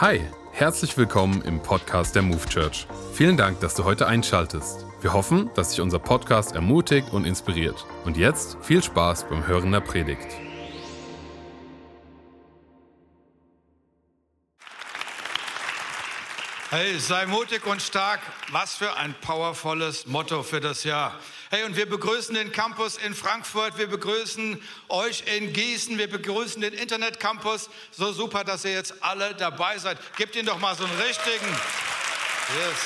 Hi, herzlich willkommen im Podcast der Move Church. Vielen Dank, dass du heute einschaltest. Wir hoffen, dass dich unser Podcast ermutigt und inspiriert. Und jetzt viel Spaß beim Hören der Predigt. Hey, sei mutig und stark. Was für ein powervolles Motto für das Jahr. Hey, und wir begrüßen den Campus in Frankfurt, wir begrüßen euch in Gießen, wir begrüßen den Internetcampus. So super, dass ihr jetzt alle dabei seid. Gebt ihnen doch mal so einen richtigen. Yes.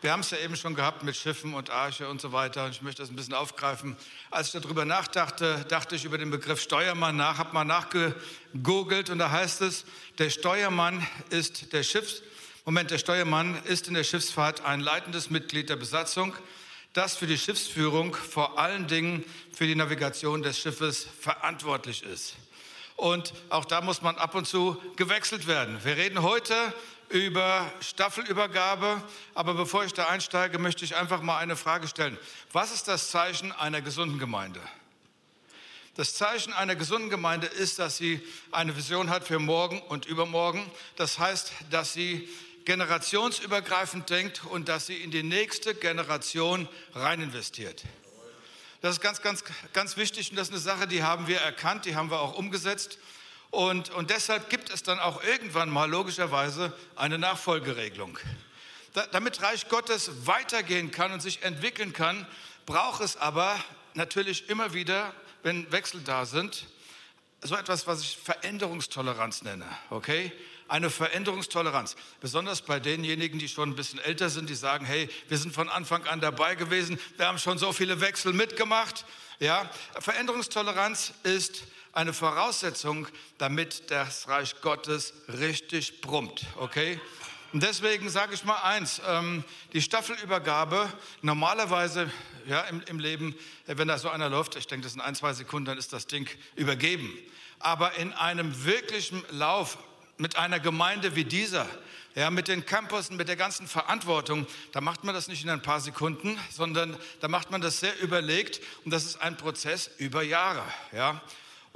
Wir haben es ja eben schon gehabt mit Schiffen und Arche und so weiter. Und ich möchte das ein bisschen aufgreifen. Als ich darüber nachdachte, dachte ich über den Begriff Steuermann nach, habe mal nachgegoogelt und da heißt es, der Steuermann ist der Schiffs, Moment, der Steuermann ist in der Schiffsfahrt ein leitendes Mitglied der Besatzung, das für die Schiffsführung vor allen Dingen für die Navigation des Schiffes verantwortlich ist. Und auch da muss man ab und zu gewechselt werden. Wir reden heute über Staffelübergabe. Aber bevor ich da einsteige, möchte ich einfach mal eine Frage stellen. Was ist das Zeichen einer gesunden Gemeinde? Das Zeichen einer gesunden Gemeinde ist, dass sie eine Vision hat für morgen und übermorgen. Das heißt, dass sie generationsübergreifend denkt und dass sie in die nächste Generation rein investiert. Das ist ganz, ganz, ganz wichtig und das ist eine Sache, die haben wir erkannt, die haben wir auch umgesetzt. Und, und deshalb gibt es dann auch irgendwann mal logischerweise eine Nachfolgeregelung. Da, damit Reich Gottes weitergehen kann und sich entwickeln kann, braucht es aber natürlich immer wieder, wenn Wechsel da sind, so etwas, was ich Veränderungstoleranz nenne. Okay? Eine Veränderungstoleranz. Besonders bei denjenigen, die schon ein bisschen älter sind, die sagen, hey, wir sind von Anfang an dabei gewesen, wir haben schon so viele Wechsel mitgemacht. Ja? Veränderungstoleranz ist eine Voraussetzung, damit das Reich Gottes richtig brummt. Okay? Und deswegen sage ich mal eins, ähm, die Staffelübergabe, normalerweise ja, im, im Leben, äh, wenn da so einer läuft, ich denke, das sind ein, zwei Sekunden, dann ist das Ding übergeben. Aber in einem wirklichen Lauf mit einer Gemeinde wie dieser, ja, mit den Campussen, mit der ganzen Verantwortung, da macht man das nicht in ein paar Sekunden, sondern da macht man das sehr überlegt und das ist ein Prozess über Jahre. Ja.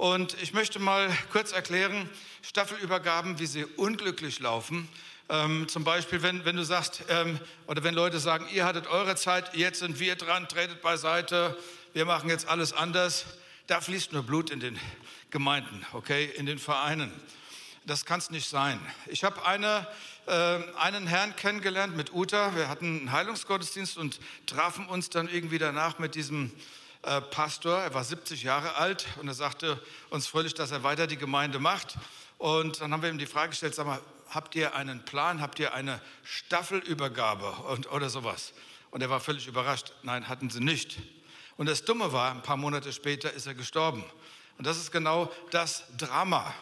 Und ich möchte mal kurz erklären, Staffelübergaben, wie sie unglücklich laufen. Ähm, zum Beispiel, wenn, wenn du sagst, ähm, oder wenn Leute sagen, ihr hattet eure Zeit, jetzt sind wir dran, tretet beiseite, wir machen jetzt alles anders. Da fließt nur Blut in den Gemeinden, okay, in den Vereinen. Das kann es nicht sein. Ich habe eine, äh, einen Herrn kennengelernt mit Uta. Wir hatten einen Heilungsgottesdienst und trafen uns dann irgendwie danach mit diesem äh, Pastor, er war 70 Jahre alt und er sagte uns fröhlich, dass er weiter die Gemeinde macht. Und dann haben wir ihm die Frage gestellt, sag mal, habt ihr einen Plan, habt ihr eine Staffelübergabe und, oder sowas? Und er war völlig überrascht, nein, hatten sie nicht. Und das Dumme war, ein paar Monate später ist er gestorben. Und das ist genau das Drama.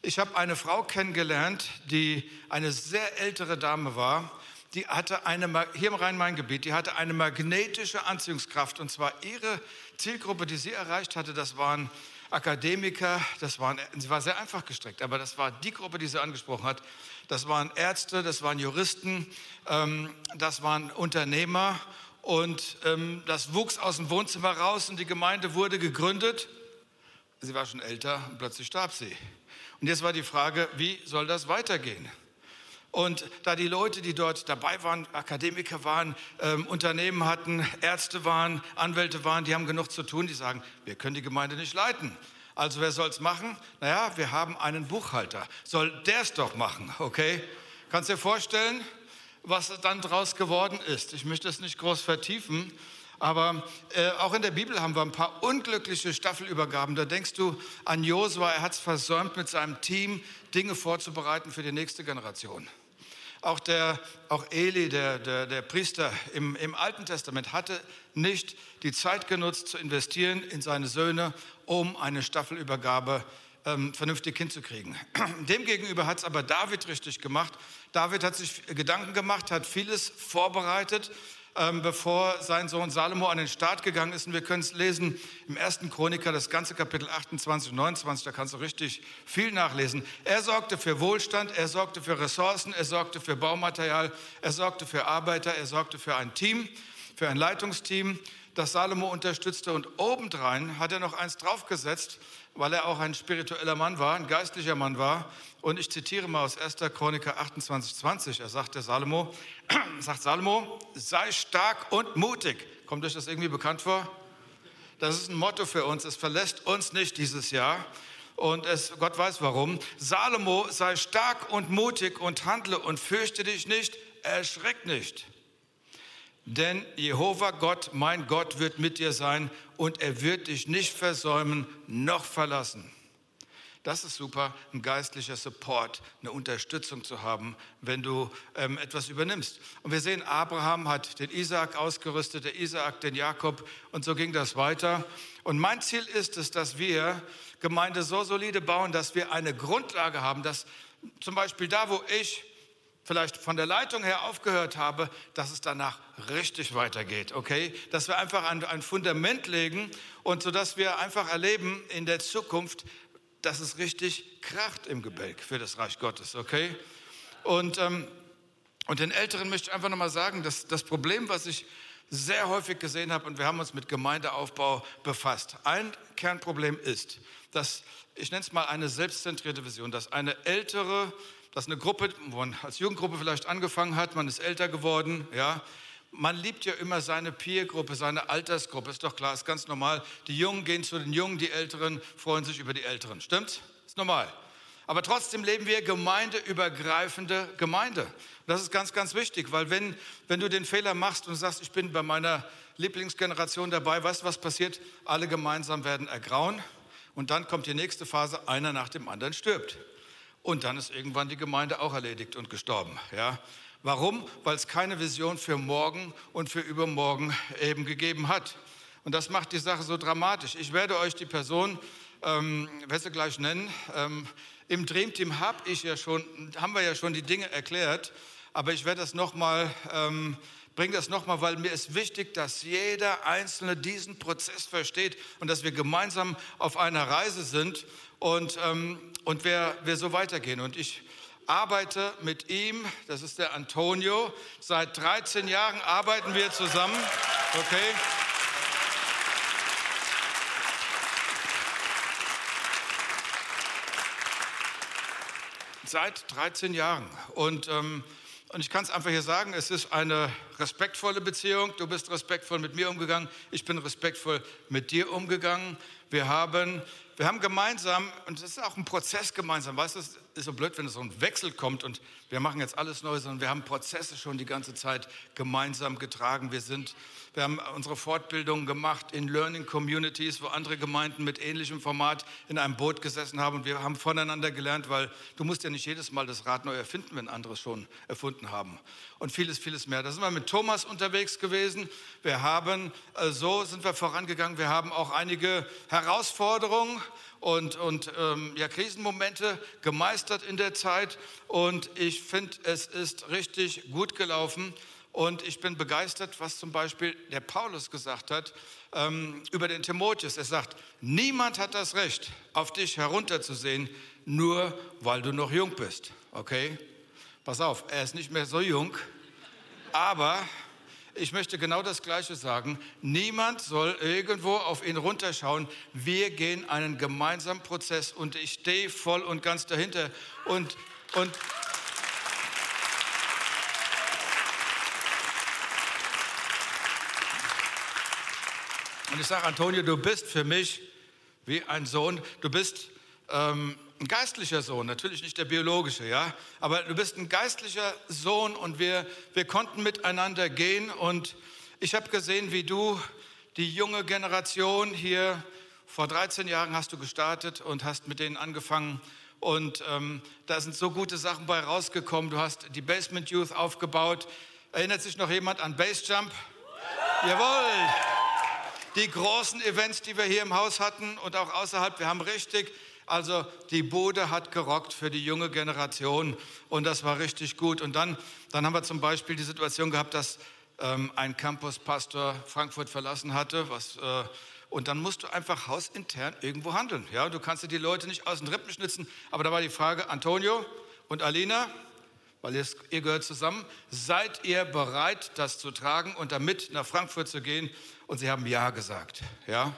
Ich habe eine Frau kennengelernt, die eine sehr ältere Dame war die hatte eine, hier im Rhein-Main-Gebiet, die hatte eine magnetische Anziehungskraft. Und zwar ihre Zielgruppe, die sie erreicht hatte, das waren Akademiker, das waren, sie war sehr einfach gestrickt, aber das war die Gruppe, die sie angesprochen hat. Das waren Ärzte, das waren Juristen, ähm, das waren Unternehmer und ähm, das wuchs aus dem Wohnzimmer raus und die Gemeinde wurde gegründet. Sie war schon älter und plötzlich starb sie. Und jetzt war die Frage, wie soll das weitergehen? Und da die Leute, die dort dabei waren, Akademiker waren, ähm, Unternehmen hatten, Ärzte waren, Anwälte waren, die haben genug zu tun, die sagen, wir können die Gemeinde nicht leiten. Also wer soll es machen? Naja, wir haben einen Buchhalter. Soll der es doch machen, okay? Kannst du dir vorstellen, was dann daraus geworden ist? Ich möchte es nicht groß vertiefen, aber äh, auch in der Bibel haben wir ein paar unglückliche Staffelübergaben. Da denkst du an Josua, er hat es versäumt, mit seinem Team Dinge vorzubereiten für die nächste Generation. Auch, der, auch Eli, der, der, der Priester im, im Alten Testament, hatte nicht die Zeit genutzt zu investieren in seine Söhne, um eine Staffelübergabe ähm, vernünftig hinzukriegen. Demgegenüber hat es aber David richtig gemacht. David hat sich Gedanken gemacht, hat vieles vorbereitet, ähm, bevor sein Sohn Salomo an den Start gegangen ist. Und wir können es lesen im ersten Chroniker, das ganze Kapitel 28 und 29, da kannst du richtig viel nachlesen. Er sorgte für Wohlstand, er sorgte für Ressourcen, er sorgte für Baumaterial, er sorgte für Arbeiter, er sorgte für ein Team, für ein Leitungsteam. Das Salomo unterstützte. Und obendrein hat er noch eins draufgesetzt, weil er auch ein spiritueller Mann war, ein geistlicher Mann war. Und ich zitiere mal aus 1. Chroniker 28, 20. Er sagt der Salomo, sagt Salomo, sei stark und mutig. Kommt euch das irgendwie bekannt vor? Das ist ein Motto für uns. Es verlässt uns nicht dieses Jahr. Und es, Gott weiß warum. Salomo, sei stark und mutig und handle und fürchte dich nicht, erschreck nicht. Denn Jehova Gott, mein Gott, wird mit dir sein und er wird dich nicht versäumen noch verlassen. Das ist super, ein geistlicher Support, eine Unterstützung zu haben, wenn du ähm, etwas übernimmst. Und wir sehen, Abraham hat den Isaak ausgerüstet, der Isaak den Jakob und so ging das weiter. Und mein Ziel ist es, dass wir Gemeinde so solide bauen, dass wir eine Grundlage haben, dass zum Beispiel da, wo ich vielleicht von der Leitung her aufgehört habe, dass es danach richtig weitergeht, okay? Dass wir einfach ein, ein Fundament legen und so dass wir einfach erleben in der Zukunft, dass es richtig kracht im Gebälk für das Reich Gottes, okay? Und, ähm, und den Älteren möchte ich einfach nochmal sagen, dass das Problem, was ich sehr häufig gesehen habe, und wir haben uns mit Gemeindeaufbau befasst, ein Kernproblem ist, dass, ich nenne es mal eine selbstzentrierte Vision, dass eine ältere dass eine Gruppe, wo man als Jugendgruppe vielleicht angefangen hat, man ist älter geworden, ja. Man liebt ja immer seine Peergruppe, seine Altersgruppe, ist doch klar, ist ganz normal. Die Jungen gehen zu den Jungen, die Älteren freuen sich über die Älteren, stimmt's? Ist normal. Aber trotzdem leben wir gemeindeübergreifende Gemeinde. Das ist ganz, ganz wichtig, weil wenn, wenn du den Fehler machst und sagst, ich bin bei meiner Lieblingsgeneration dabei, weißt du, was passiert? Alle gemeinsam werden ergrauen und dann kommt die nächste Phase, einer nach dem anderen stirbt. Und dann ist irgendwann die Gemeinde auch erledigt und gestorben. Ja? Warum? Weil es keine Vision für morgen und für übermorgen eben gegeben hat. Und das macht die Sache so dramatisch. Ich werde euch die Person, ähm, werde sie gleich nennen, ähm, im Dreamteam hab ich ja schon, haben wir ja schon die Dinge erklärt, aber ich werde das nochmal, ähm, bringe das nochmal, weil mir ist wichtig, dass jeder Einzelne diesen Prozess versteht und dass wir gemeinsam auf einer Reise sind und, ähm, und wir, wir so weitergehen. Und ich arbeite mit ihm, das ist der Antonio. Seit 13 Jahren arbeiten wir zusammen. Okay. Seit 13 Jahren. Und, ähm, und ich kann es einfach hier sagen, es ist eine respektvolle Beziehung. Du bist respektvoll mit mir umgegangen. Ich bin respektvoll mit dir umgegangen. Wir haben wir haben gemeinsam, und das ist auch ein Prozess gemeinsam, weißt du, es ist so blöd, wenn so ein Wechsel kommt und wir machen jetzt alles neu, sondern wir haben Prozesse schon die ganze Zeit gemeinsam getragen. Wir, sind, wir haben unsere Fortbildungen gemacht in Learning Communities, wo andere Gemeinden mit ähnlichem Format in einem Boot gesessen haben und wir haben voneinander gelernt, weil du musst ja nicht jedes Mal das Rad neu erfinden, wenn andere es schon erfunden haben. Und vieles, vieles mehr. Da sind wir mit Thomas unterwegs gewesen. Wir haben, äh, so sind wir vorangegangen. Wir haben auch einige Herausforderungen und, und ähm, ja, Krisenmomente gemeistert in der Zeit. Und ich finde, es ist richtig gut gelaufen. Und ich bin begeistert, was zum Beispiel der Paulus gesagt hat ähm, über den Timotheus. Er sagt, niemand hat das Recht, auf dich herunterzusehen, nur weil du noch jung bist. Okay? Pass auf, er ist nicht mehr so jung, aber ich möchte genau das Gleiche sagen. Niemand soll irgendwo auf ihn runterschauen. Wir gehen einen gemeinsamen Prozess und ich stehe voll und ganz dahinter. Und, und Und ich sage, Antonio, du bist für mich wie ein Sohn. Du bist ähm, ein geistlicher Sohn, natürlich nicht der biologische, ja, aber du bist ein geistlicher Sohn und wir, wir konnten miteinander gehen und ich habe gesehen, wie du die junge Generation hier, vor 13 Jahren hast du gestartet und hast mit denen angefangen und ähm, da sind so gute Sachen bei rausgekommen. Du hast die Basement Youth aufgebaut. Erinnert sich noch jemand an Basejump? Jawohl! Die großen Events, die wir hier im Haus hatten und auch außerhalb, wir haben richtig also die Bude hat gerockt für die junge Generation und das war richtig gut. Und dann, dann haben wir zum Beispiel die Situation gehabt, dass ähm, ein Campuspastor Frankfurt verlassen hatte, was, äh, und dann musst du einfach hausintern irgendwo handeln. Ja, du kannst dir die Leute nicht aus den Rippen schnitzen. Aber da war die Frage, Antonio und Alina, weil ihr, ihr gehört zusammen. Seid ihr bereit, das zu tragen und damit nach Frankfurt zu gehen? Und sie haben Ja gesagt. Ja?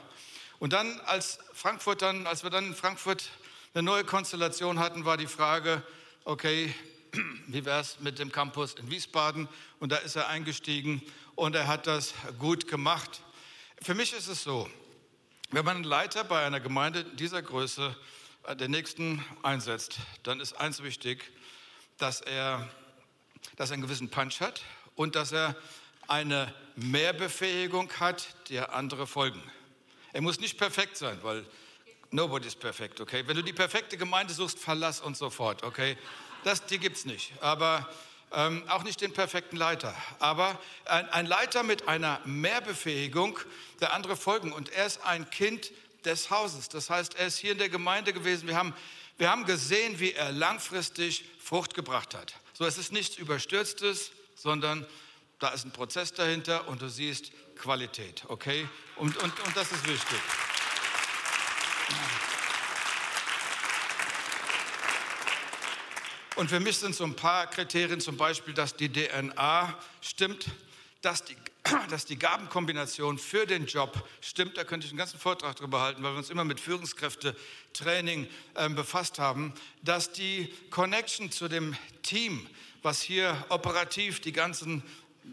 Und dann, als Frankfurt dann, als wir dann in Frankfurt eine neue Konstellation hatten, war die Frage, okay, wie wäre es mit dem Campus in Wiesbaden? Und da ist er eingestiegen und er hat das gut gemacht. Für mich ist es so, wenn man einen Leiter bei einer Gemeinde dieser Größe äh, der nächsten einsetzt, dann ist eins wichtig, dass er, dass er einen gewissen Punch hat und dass er eine Mehrbefähigung hat, der andere folgen. Er muss nicht perfekt sein, weil nobody is perfect, okay? Wenn du die perfekte Gemeinde suchst, verlass uns sofort, okay? Das, die gibt es nicht. Aber ähm, auch nicht den perfekten Leiter. Aber ein, ein Leiter mit einer Mehrbefähigung, der andere folgen. Und er ist ein Kind des Hauses. Das heißt, er ist hier in der Gemeinde gewesen. Wir haben, wir haben gesehen, wie er langfristig Frucht gebracht hat. So, es ist nichts Überstürztes, sondern da ist ein Prozess dahinter und du siehst Qualität, okay? Und, und, und das ist wichtig. Und für mich sind so ein paar Kriterien, zum Beispiel, dass die DNA stimmt, dass die, dass die Gabenkombination für den Job stimmt. Da könnte ich einen ganzen Vortrag darüber halten, weil wir uns immer mit Führungskräftetraining äh, befasst haben, dass die Connection zu dem Team, was hier operativ die ganzen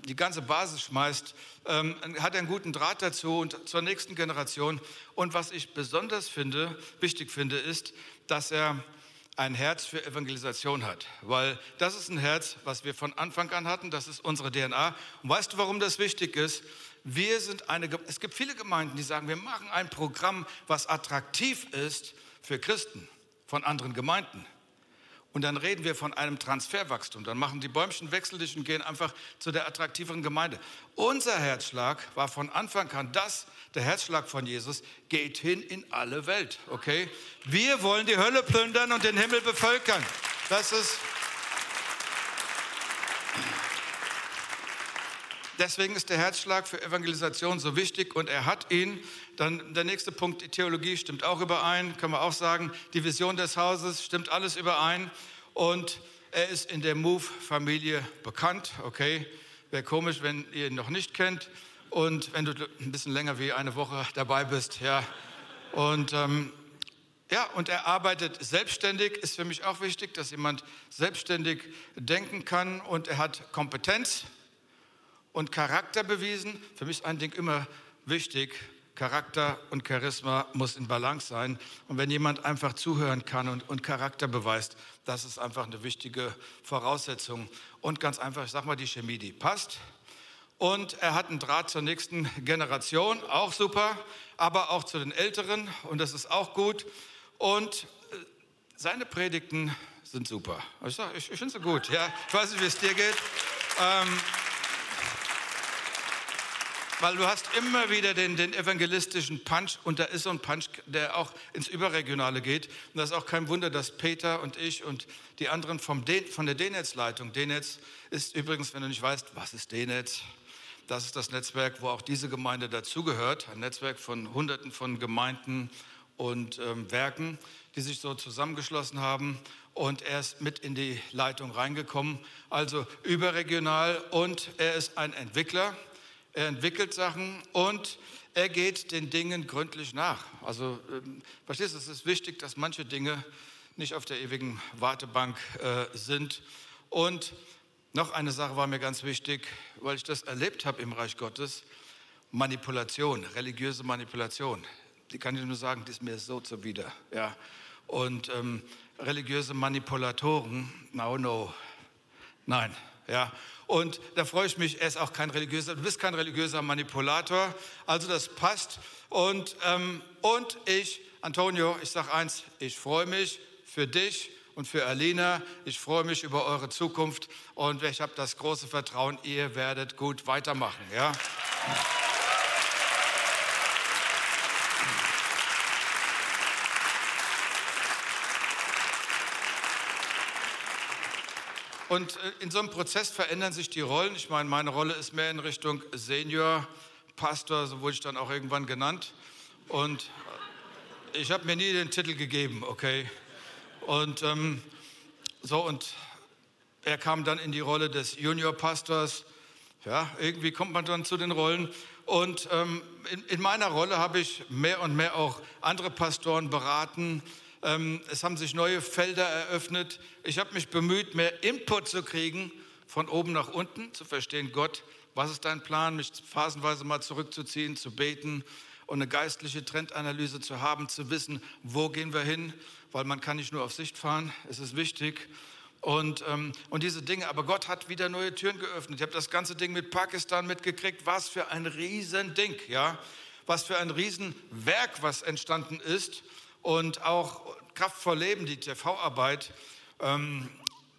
die ganze Basis schmeißt, ähm, hat einen guten Draht dazu und zur nächsten Generation. Und was ich besonders finde, wichtig finde, ist, dass er ein Herz für Evangelisation hat, weil das ist ein Herz, was wir von Anfang an hatten, das ist unsere DNA. Und weißt du, warum das wichtig ist? Wir sind eine, es gibt viele Gemeinden, die sagen, wir machen ein Programm, was attraktiv ist für Christen von anderen Gemeinden. Und dann reden wir von einem Transferwachstum. Dann machen die Bäumchen wechselig und gehen einfach zu der attraktiveren Gemeinde. Unser Herzschlag war von Anfang an das, der Herzschlag von Jesus, geht hin in alle Welt. Okay? Wir wollen die Hölle plündern und den Himmel bevölkern. Das ist. Deswegen ist der Herzschlag für Evangelisation so wichtig und er hat ihn. Dann der nächste Punkt, die Theologie stimmt auch überein, können wir auch sagen. Die Vision des Hauses stimmt alles überein. Und er ist in der Move-Familie bekannt. Okay, wäre komisch, wenn ihr ihn noch nicht kennt. Und wenn du ein bisschen länger wie eine Woche dabei bist, ja. Und ähm, ja, und er arbeitet selbstständig, ist für mich auch wichtig, dass jemand selbstständig denken kann und er hat Kompetenz und Charakter bewiesen. Für mich ist ein Ding immer wichtig. Charakter und Charisma muss in Balance sein. Und wenn jemand einfach zuhören kann und, und Charakter beweist, das ist einfach eine wichtige Voraussetzung. Und ganz einfach, ich sag mal, die Chemie, die passt. Und er hat einen Draht zur nächsten Generation, auch super, aber auch zu den Älteren und das ist auch gut. Und äh, seine Predigten sind super. Ich, ich, ich finde sie gut. Ja. Ich weiß nicht, wie es dir geht. Ähm, weil du hast immer wieder den, den, evangelistischen Punch und da ist so ein Punch, der auch ins Überregionale geht. Und das ist auch kein Wunder, dass Peter und ich und die anderen vom De, von der D-Netz-Leitung, D-Netz ist übrigens, wenn du nicht weißt, was ist D-Netz? Das ist das Netzwerk, wo auch diese Gemeinde dazugehört, ein Netzwerk von Hunderten von Gemeinden und ähm, Werken, die sich so zusammengeschlossen haben. Und er ist mit in die Leitung reingekommen, also überregional. Und er ist ein Entwickler er entwickelt Sachen und er geht den Dingen gründlich nach. Also, ähm, verstehst du, es ist wichtig, dass manche Dinge nicht auf der ewigen Wartebank äh, sind. Und noch eine Sache war mir ganz wichtig, weil ich das erlebt habe im Reich Gottes. Manipulation, religiöse Manipulation. Die kann ich nur sagen, die ist mir so zuwider. Ja. Und ähm, religiöse Manipulatoren, no, no, nein. Ja. Und da freue ich mich, er ist auch kein religiöser, du bist kein religiöser Manipulator, also das passt. Und, ähm, und ich, Antonio, ich sage eins, ich freue mich für dich und für Alina. Ich freue mich über eure Zukunft und ich habe das große Vertrauen, ihr werdet gut weitermachen. Ja? Und äh, in so einem Prozess verändern sich die Rollen. Ich meine, meine Rolle ist mehr in Richtung Senior, Pastor, so wurde ich dann auch irgendwann genannt. Und äh, ich habe mir nie den Titel gegeben, okay? Und ähm, so und er kam dann in die Rolle des Juniorpastors. Ja, irgendwie kommt man dann zu den Rollen. Und ähm, in, in, meiner Rolle habe ich mehr und mehr auch andere Pastoren beraten. Ähm, es haben sich neue Felder eröffnet. Ich habe mich bemüht, mehr Input zu kriegen, von oben nach unten, zu verstehen, Gott, was ist dein Plan, mich phasenweise mal zurückzuziehen, zu beten und eine geistliche Trendanalyse zu haben, zu wissen, wo gehen wir hin, weil man kann nicht nur auf Sicht fahren, es ist wichtig. Und, ähm, und diese Dinge, aber Gott hat wieder neue Türen geöffnet. Ich habe das ganze Ding mit Pakistan mitgekriegt. Was für ein Riesending, ja. Was für ein Riesenwerk, was entstanden ist. Und auch Kraftvoll Leben, die TV-Arbeit. Ähm,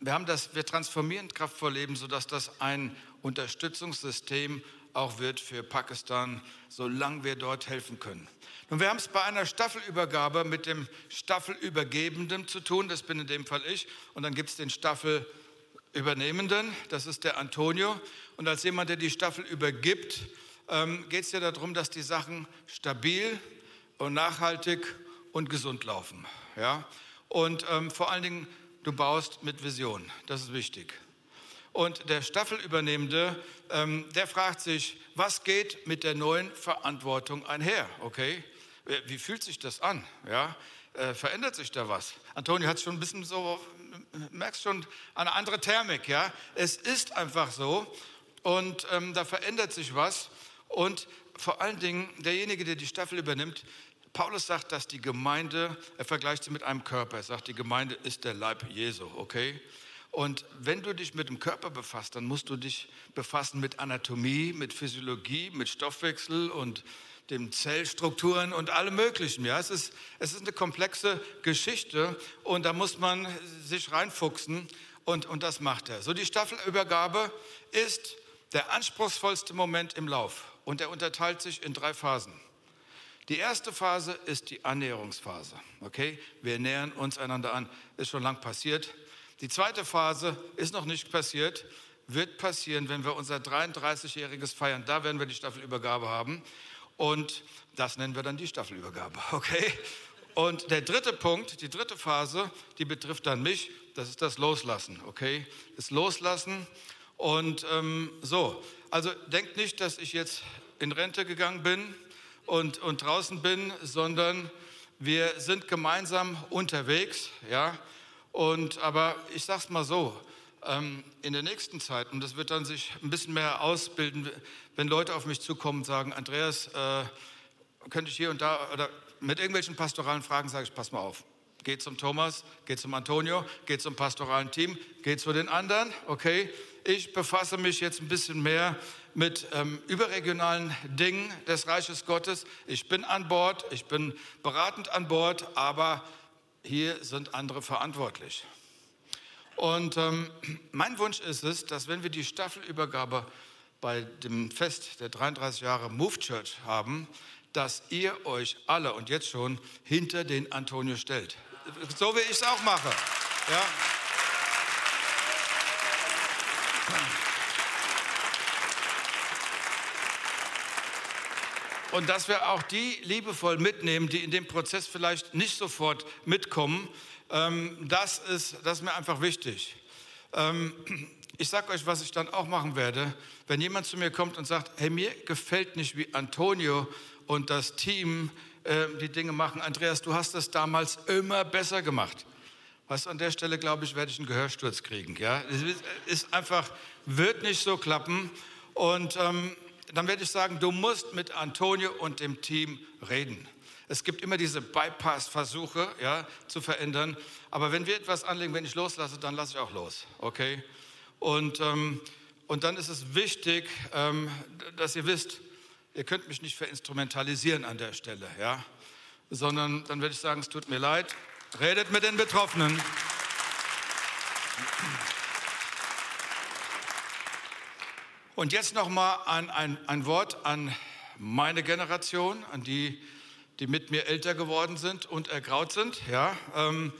wir, haben das, wir transformieren Kraftvoll Leben, sodass das ein Unterstützungssystem auch wird für Pakistan, solange wir dort helfen können. Nun, wir haben es bei einer Staffelübergabe mit dem Staffelübergebenden zu tun, das bin in dem Fall ich, und dann gibt es den Staffelübernehmenden, das ist der Antonio. Und als jemand, der die Staffel übergibt, ähm, geht es ja darum, dass die Sachen stabil und nachhaltig und gesund laufen. Ja? Und ähm, vor allen Dingen, du baust mit Vision, das ist wichtig. Und der Staffelübernehmende, ähm, der fragt sich, was geht mit der neuen Verantwortung einher? Okay, wie fühlt sich das an? Ja, äh, verändert sich da was? Antonio hat schon ein bisschen so, merkst schon, eine andere Thermik. Ja, es ist einfach so und ähm, da verändert sich was. Und vor allen Dingen derjenige, der die Staffel übernimmt, Paulus sagt, dass die Gemeinde, er vergleicht sie mit einem Körper. Er sagt, die Gemeinde ist der Leib Jesu, okay? Und wenn du dich mit dem Körper befasst, dann musst du dich befassen mit Anatomie, mit Physiologie, mit Stoffwechsel und den Zellstrukturen und allem Möglichen. Ja, es ist, es ist eine komplexe Geschichte und da muss man sich reinfuchsen und, und das macht er. So die Staffelübergabe ist der anspruchsvollste Moment im Lauf und er unterteilt sich in drei Phasen. Die erste Phase ist die Annäherungsphase. Okay, wir nähern uns einander an. Ist schon lang passiert. Die zweite Phase ist noch nicht passiert, wird passieren, wenn wir unser 33-jähriges feiern. Da werden wir die Staffelübergabe haben. Und das nennen wir dann die Staffelübergabe. Okay? Und der dritte Punkt, die dritte Phase, die betrifft dann mich, das ist das Loslassen. Okay? Das Loslassen. Und ähm, so, also denkt nicht, dass ich jetzt in Rente gegangen bin und, und draußen bin, sondern wir sind gemeinsam unterwegs. Ja? Und, aber ich sage es mal so, ähm, in der nächsten Zeit, und das wird dann sich ein bisschen mehr ausbilden, wenn Leute auf mich zukommen und sagen, Andreas, äh, könnte ich hier und da, oder mit irgendwelchen pastoralen Fragen sage ich, pass mal auf. Geht zum Thomas, geht zum Antonio, geht zum pastoralen Team, geht zu den anderen, okay? Ich befasse mich jetzt ein bisschen mehr mit ähm, überregionalen Dingen des Reiches Gottes. Ich bin an Bord, ich bin beratend an Bord, aber hier sind andere verantwortlich. Und ähm, mein Wunsch ist es, dass wenn wir die Staffelübergabe bei dem Fest der 33 Jahre Move Church haben, dass ihr euch alle und jetzt schon hinter den Antonio stellt. So wie ich es auch mache. Ja. Und dass wir auch die liebevoll mitnehmen, die in dem Prozess vielleicht nicht sofort mitkommen, ähm, das, ist, das ist mir einfach wichtig. Ähm, ich sage euch, was ich dann auch machen werde, wenn jemand zu mir kommt und sagt, hey, mir gefällt nicht, wie Antonio und das Team äh, die Dinge machen. Andreas, du hast das damals immer besser gemacht. Was an der Stelle, glaube ich, werde ich einen Gehörsturz kriegen. Ja? Es ist einfach, wird nicht so klappen. Und ähm, dann werde ich sagen, du musst mit Antonio und dem Team reden. Es gibt immer diese Bypass-Versuche ja, zu verändern. Aber wenn wir etwas anlegen, wenn ich loslasse, dann lasse ich auch los. Okay? Und, ähm, und dann ist es wichtig, ähm, dass ihr wisst, ihr könnt mich nicht verinstrumentalisieren an der Stelle. Ja? Sondern dann werde ich sagen, es tut mir leid. Redet mit den Betroffenen. Und jetzt noch mal ein, ein, ein Wort an meine Generation, an die, die mit mir älter geworden sind und ergraut sind. Ja, ähm,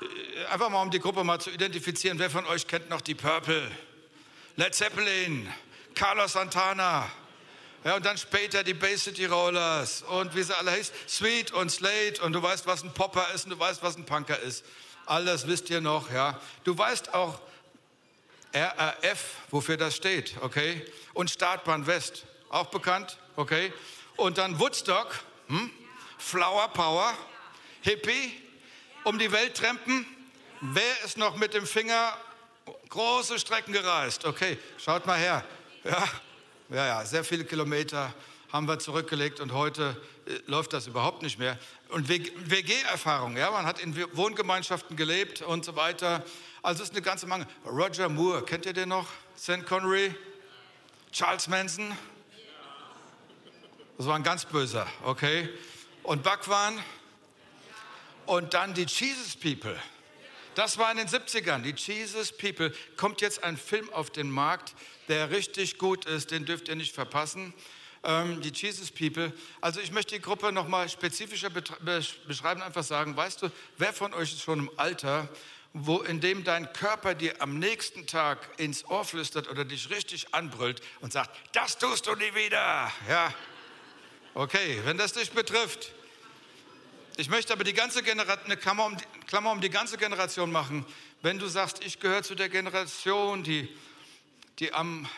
äh, einfach mal, um die Gruppe mal zu identifizieren. Wer von euch kennt noch die Purple? Led Zeppelin, Carlos Santana. Ja, und dann später die Bay City Rollers und wie sie alle heißen, Sweet und Slate und du weißt, was ein Popper ist und du weißt, was ein Punker ist. Alles wisst ihr noch, ja. Du weißt auch, RAF, wofür das steht, okay? Und Startbahn West, auch bekannt, okay? Und dann Woodstock, hm? Flower Power, Hippie, um die Welt trampen. Wer ist noch mit dem Finger große Strecken gereist? Okay, schaut mal her. Ja, ja, ja, sehr viele Kilometer haben wir zurückgelegt und heute äh, läuft das überhaupt nicht mehr. Und WG-Erfahrung, ja, man hat in Wohngemeinschaften gelebt und so weiter. Also es ist eine ganze Menge. Roger Moore, kennt ihr den noch? St. Connery? Charles Manson? Das war ein ganz böser, okay? Und Bhagwan? Und dann die Jesus People. Das war in den 70ern, die Jesus People. Kommt jetzt ein Film auf den Markt, der richtig gut ist, den dürft ihr nicht verpassen. Ähm, die Jesus People. Also ich möchte die Gruppe nochmal spezifischer beschreiben, einfach sagen, weißt du, wer von euch ist schon im Alter, wo in dem dein Körper dir am nächsten Tag ins Ohr flüstert oder dich richtig anbrüllt und sagt, das tust du nie wieder. Ja, okay, wenn das dich betrifft. Ich möchte aber die ganze Generation, eine Klammer um, die, Klammer um die ganze Generation machen. Wenn du sagst, ich gehöre zu der Generation, die, die am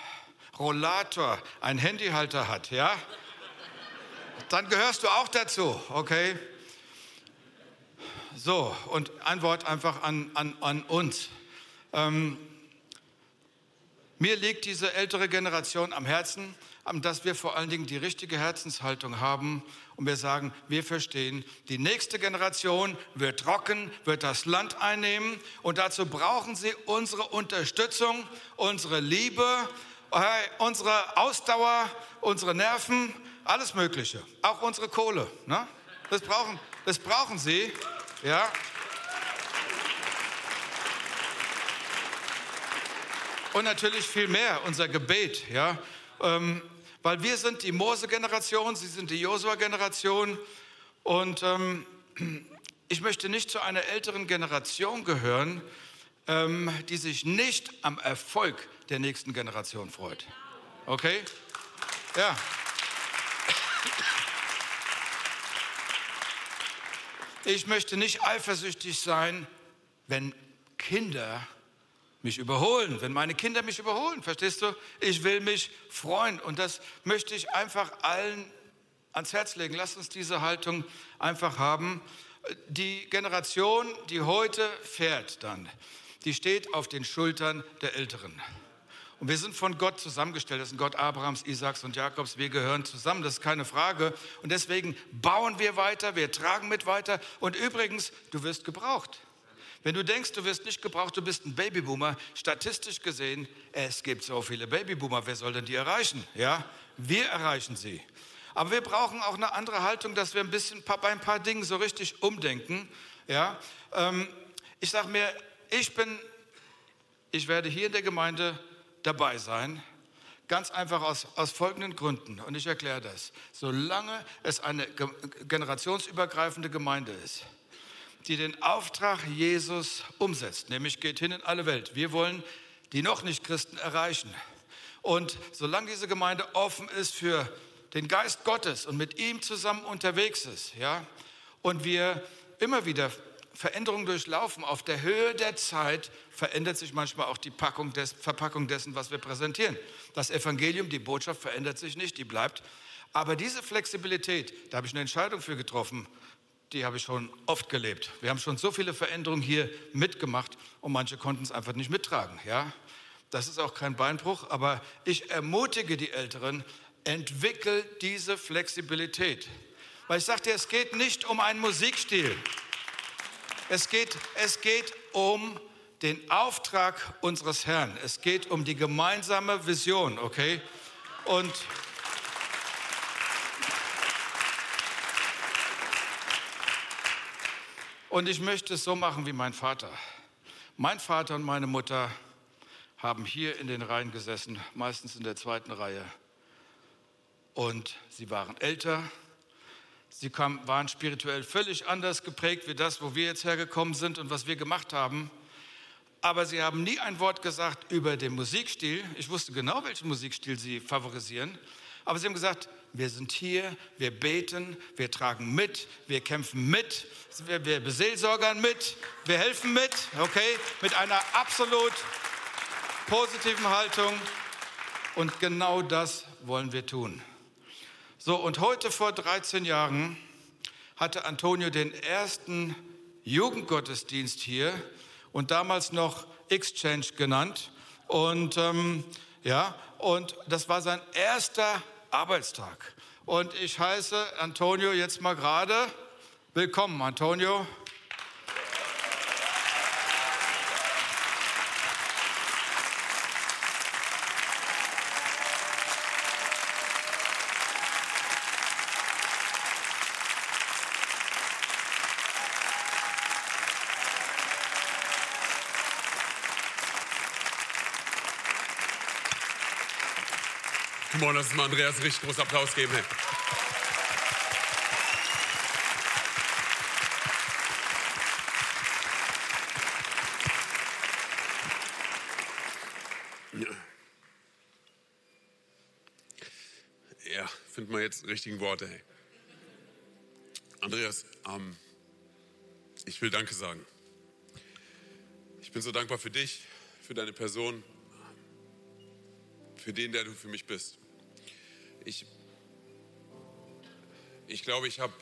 Rollator einen Handyhalter hat, ja, dann gehörst du auch dazu, okay? So, und ein Wort einfach an, an, an uns. Ähm, mir liegt diese ältere Generation am Herzen, dass wir vor allen Dingen die richtige Herzenshaltung haben und wir sagen, wir verstehen, die nächste Generation wird trocken, wird das Land einnehmen und dazu brauchen sie unsere Unterstützung, unsere Liebe, unsere Ausdauer, unsere Nerven, alles Mögliche, auch unsere Kohle. Ne? Das, brauchen, das brauchen sie. Ja. Und natürlich viel mehr, unser Gebet, ja. Ähm, weil wir sind die Mose-Generation, sie sind die Josua-Generation. Und ähm, ich möchte nicht zu einer älteren Generation gehören, ähm, die sich nicht am Erfolg der nächsten Generation freut. Okay? Ja. Ich möchte nicht eifersüchtig sein, wenn Kinder mich überholen, wenn meine Kinder mich überholen, verstehst du? Ich will mich freuen und das möchte ich einfach allen ans Herz legen. Lass uns diese Haltung einfach haben. Die Generation, die heute fährt dann, die steht auf den Schultern der Älteren. Und wir sind von Gott zusammengestellt. Das ein Gott Abrahams, Isaaks und Jakobs. Wir gehören zusammen, das ist keine Frage. Und deswegen bauen wir weiter, wir tragen mit weiter. Und übrigens, du wirst gebraucht. Wenn du denkst, du wirst nicht gebraucht, du bist ein Babyboomer, statistisch gesehen, es gibt so viele Babyboomer, wer soll denn die erreichen? Ja, wir erreichen sie. Aber wir brauchen auch eine andere Haltung, dass wir ein bisschen bei ein paar Dingen so richtig umdenken. Ja, ähm, ich sage mir, ich bin, ich werde hier in der Gemeinde dabei sein. Ganz einfach aus, aus folgenden Gründen. Und ich erkläre das. Solange es eine generationsübergreifende Gemeinde ist, die den Auftrag Jesus umsetzt, nämlich geht hin in alle Welt. Wir wollen die noch nicht Christen erreichen. Und solange diese Gemeinde offen ist für den Geist Gottes und mit ihm zusammen unterwegs ist, ja, und wir immer wieder Veränderungen durchlaufen. Auf der Höhe der Zeit verändert sich manchmal auch die des, Verpackung dessen, was wir präsentieren. Das Evangelium, die Botschaft verändert sich nicht, die bleibt. Aber diese Flexibilität, da habe ich eine Entscheidung für getroffen, die habe ich schon oft gelebt. Wir haben schon so viele Veränderungen hier mitgemacht und manche konnten es einfach nicht mittragen. Ja? Das ist auch kein Beinbruch, aber ich ermutige die Älteren, entwickelt diese Flexibilität. Weil ich sagte, es geht nicht um einen Musikstil. Es geht, es geht um den Auftrag unseres Herrn. Es geht um die gemeinsame Vision, okay? Und Und ich möchte es so machen wie mein Vater. Mein Vater und meine Mutter haben hier in den Reihen gesessen, meistens in der zweiten Reihe. Und sie waren älter, Sie kam, waren spirituell völlig anders geprägt wie das, wo wir jetzt hergekommen sind und was wir gemacht haben. Aber sie haben nie ein Wort gesagt über den Musikstil. Ich wusste genau, welchen Musikstil sie favorisieren. Aber sie haben gesagt, wir sind hier, wir beten, wir tragen mit, wir kämpfen mit, wir, wir beseelsorgern mit, wir helfen mit, okay? Mit einer absolut positiven Haltung. Und genau das wollen wir tun. So, und heute vor 13 Jahren hatte Antonio den ersten Jugendgottesdienst hier und damals noch Exchange genannt. Und ähm, ja, und das war sein erster Arbeitstag. Und ich heiße Antonio jetzt mal gerade willkommen, Antonio. On, lass uns mal Andreas richtig großen Applaus geben. Hey. Ja, finden wir jetzt richtigen Worte. Hey. Andreas, ähm, ich will Danke sagen. Ich bin so dankbar für dich, für deine Person, für den, der du für mich bist. Ich, ich glaube, ich habe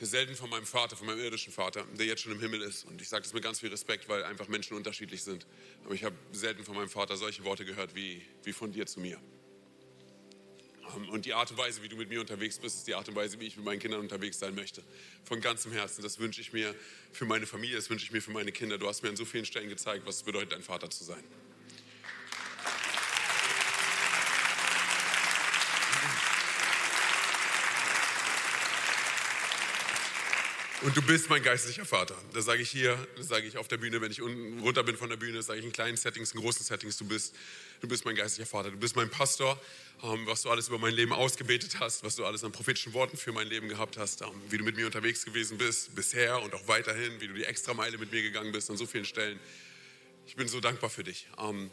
selten von meinem Vater, von meinem irdischen Vater, der jetzt schon im Himmel ist, und ich sage das mit ganz viel Respekt, weil einfach Menschen unterschiedlich sind, aber ich habe selten von meinem Vater solche Worte gehört wie, wie von dir zu mir. Ähm, und die Art und Weise, wie du mit mir unterwegs bist, ist die Art und Weise, wie ich mit meinen Kindern unterwegs sein möchte. Von ganzem Herzen. Das wünsche ich mir für meine Familie, das wünsche ich mir für meine Kinder. Du hast mir an so vielen Stellen gezeigt, was es bedeutet, ein Vater zu sein. Und du bist mein geistlicher Vater. Das sage ich hier, das sage ich auf der Bühne, wenn ich unten runter bin von der Bühne, sage ich in kleinen Settings, in großen Settings. Du bist, du bist mein geistlicher Vater. Du bist mein Pastor, ähm, was du alles über mein Leben ausgebetet hast, was du alles an prophetischen Worten für mein Leben gehabt hast, ähm, wie du mit mir unterwegs gewesen bist, bisher und auch weiterhin, wie du die Extrameile mit mir gegangen bist an so vielen Stellen. Ich bin so dankbar für dich. Ähm,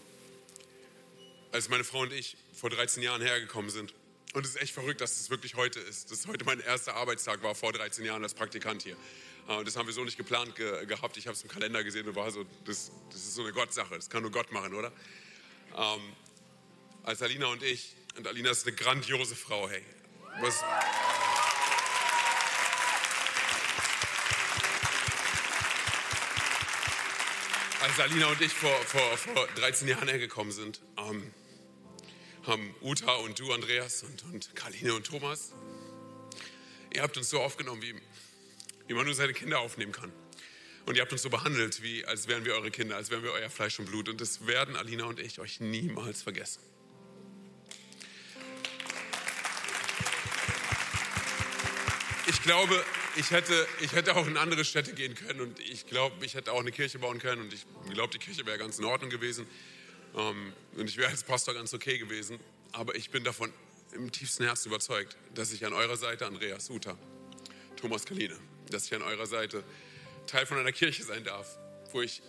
als meine Frau und ich vor 13 Jahren hergekommen sind, und es ist echt verrückt, dass es wirklich heute ist. Dass heute mein erster Arbeitstag war, vor 13 Jahren als Praktikant hier. Äh, das haben wir so nicht geplant ge gehabt. Ich habe es im Kalender gesehen und war so, das, das ist so eine Gottsache. Das kann nur Gott machen, oder? Ähm, als Alina und ich, und Alina ist eine grandiose Frau, hey. Was, als Alina und ich vor, vor, vor 13 Jahren hergekommen sind, ähm, haben Uta und du, Andreas, und, und Karline und Thomas. Ihr habt uns so aufgenommen, wie, wie man nur seine Kinder aufnehmen kann. Und ihr habt uns so behandelt, wie als wären wir eure Kinder, als wären wir euer Fleisch und Blut. Und das werden Alina und ich euch niemals vergessen. Ich glaube, ich hätte, ich hätte auch in andere Städte gehen können und ich glaube, ich hätte auch eine Kirche bauen können und ich glaube, die Kirche wäre ganz in Ordnung gewesen. Ähm, und ich wäre als Pastor ganz okay gewesen. Aber ich bin davon im tiefsten Herzen überzeugt, dass ich an eurer Seite, Andreas Uta, Thomas Kaline, dass ich an eurer Seite Teil von einer Kirche sein darf, wo ich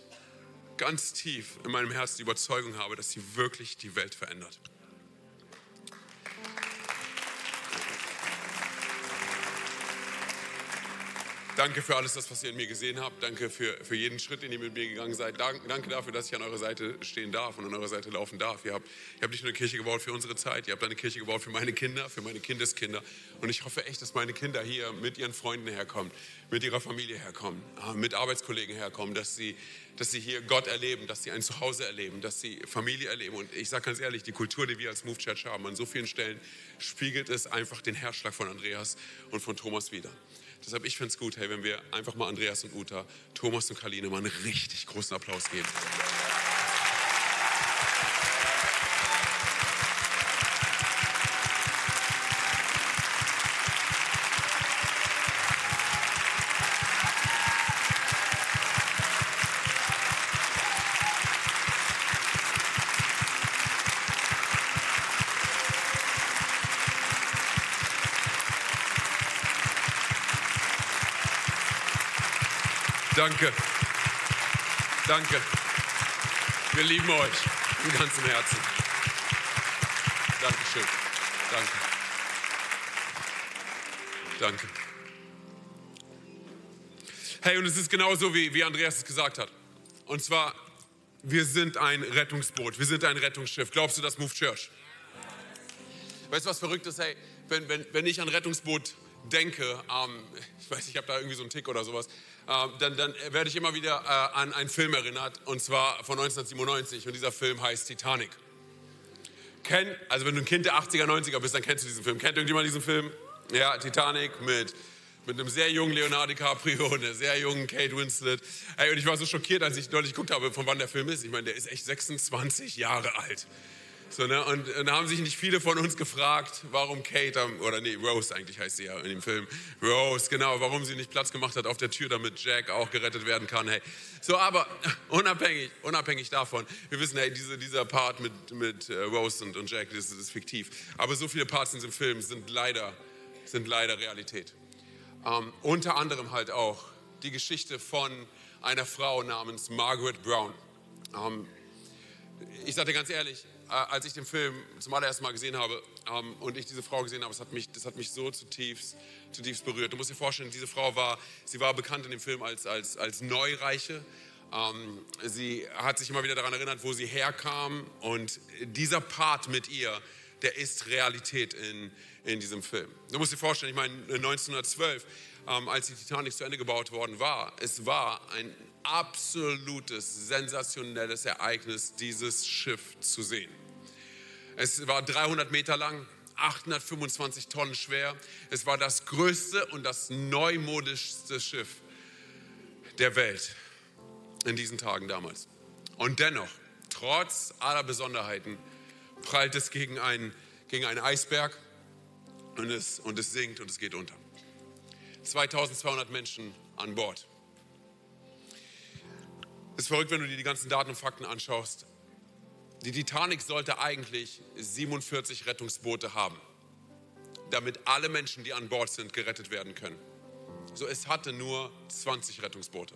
ganz tief in meinem Herzen die Überzeugung habe, dass sie wirklich die Welt verändert. Danke für alles das, was ihr in mir gesehen habt. Danke für, für jeden Schritt, den ihr mit mir gegangen seid. Danke, danke dafür, dass ich an eurer Seite stehen darf und an eurer Seite laufen darf. Ihr habt, ihr habt nicht nur eine Kirche gebaut für unsere Zeit, ihr habt eine Kirche gebaut für meine Kinder, für meine Kindeskinder. Und ich hoffe echt, dass meine Kinder hier mit ihren Freunden herkommen, mit ihrer Familie herkommen, äh, mit Arbeitskollegen herkommen, dass sie, dass sie hier Gott erleben, dass sie ein Zuhause erleben, dass sie Familie erleben. Und ich sage ganz ehrlich, die Kultur, die wir als Move Church haben, an so vielen Stellen spiegelt es einfach den Herzschlag von Andreas und von Thomas wieder. Deshalb, ich finde es gut, hey, wenn wir einfach mal Andreas und Uta, Thomas und Karline mal einen richtig großen Applaus geben. Wir lieben euch im ganzen Herzen. Dankeschön. Danke. Danke. Hey, und es ist genauso, wie, wie Andreas es gesagt hat. Und zwar, wir sind ein Rettungsboot, wir sind ein Rettungsschiff. Glaubst du das, Move Church? Weißt du, was verrückt ist? Hey, wenn, wenn, wenn ich an Rettungsboot denke, ähm, ich weiß, ich habe da irgendwie so einen Tick oder sowas, dann, dann werde ich immer wieder äh, an einen Film erinnert, und zwar von 1997. Und dieser Film heißt Titanic. Kenn, also wenn du ein Kind der 80er, 90er bist, dann kennst du diesen Film. Kennt irgendjemand diesen Film? Ja, Titanic mit mit einem sehr jungen Leonardo DiCaprio einer sehr jungen Kate Winslet. Ey, und ich war so schockiert, als ich deutlich geguckt habe, von wann der Film ist. Ich meine, der ist echt 26 Jahre alt. So, ne? Und, und da haben sich nicht viele von uns gefragt, warum Kate, oder nee, Rose eigentlich heißt sie ja in dem Film. Rose, genau, warum sie nicht Platz gemacht hat auf der Tür, damit Jack auch gerettet werden kann. Hey. So, aber unabhängig, unabhängig davon, wir wissen, hey, diese, dieser Part mit, mit äh, Rose und, und Jack, das, das ist fiktiv. Aber so viele Parts in diesem Film sind leider, sind leider Realität. Ähm, unter anderem halt auch die Geschichte von einer Frau namens Margaret Brown. Ähm, ich sage dir ganz ehrlich, als ich den Film zum allerersten Mal gesehen habe ähm, und ich diese Frau gesehen habe, das hat mich, das hat mich so zutiefst, zutiefst berührt. Du musst dir vorstellen, diese Frau war, sie war bekannt in dem Film als, als, als Neureiche. Ähm, sie hat sich immer wieder daran erinnert, wo sie herkam und dieser Part mit ihr, der ist Realität in, in diesem Film. Du musst dir vorstellen, ich meine, 1912, ähm, als die Titanic zu Ende gebaut worden war, es war ein absolutes, sensationelles Ereignis, dieses Schiff zu sehen. Es war 300 Meter lang, 825 Tonnen schwer. Es war das größte und das neumodischste Schiff der Welt in diesen Tagen damals. Und dennoch, trotz aller Besonderheiten, prallt es gegen einen, gegen einen Eisberg und es, und es sinkt und es geht unter. 2200 Menschen an Bord. Es ist verrückt, wenn du dir die ganzen Daten und Fakten anschaust. Die Titanic sollte eigentlich 47 Rettungsboote haben, damit alle Menschen, die an Bord sind, gerettet werden können. So, es hatte nur 20 Rettungsboote.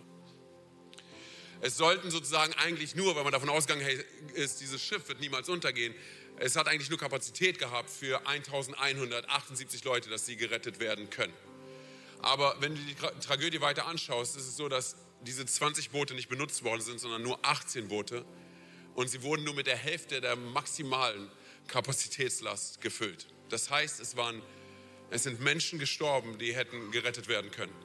Es sollten sozusagen eigentlich nur, weil man davon ausgegangen ist, dieses Schiff wird niemals untergehen, es hat eigentlich nur Kapazität gehabt für 1178 Leute, dass sie gerettet werden können. Aber wenn du die Tragödie weiter anschaust, ist es so, dass diese 20 Boote nicht benutzt worden sind, sondern nur 18 Boote. Und sie wurden nur mit der Hälfte der maximalen Kapazitätslast gefüllt. Das heißt, es, waren, es sind Menschen gestorben, die hätten gerettet werden können.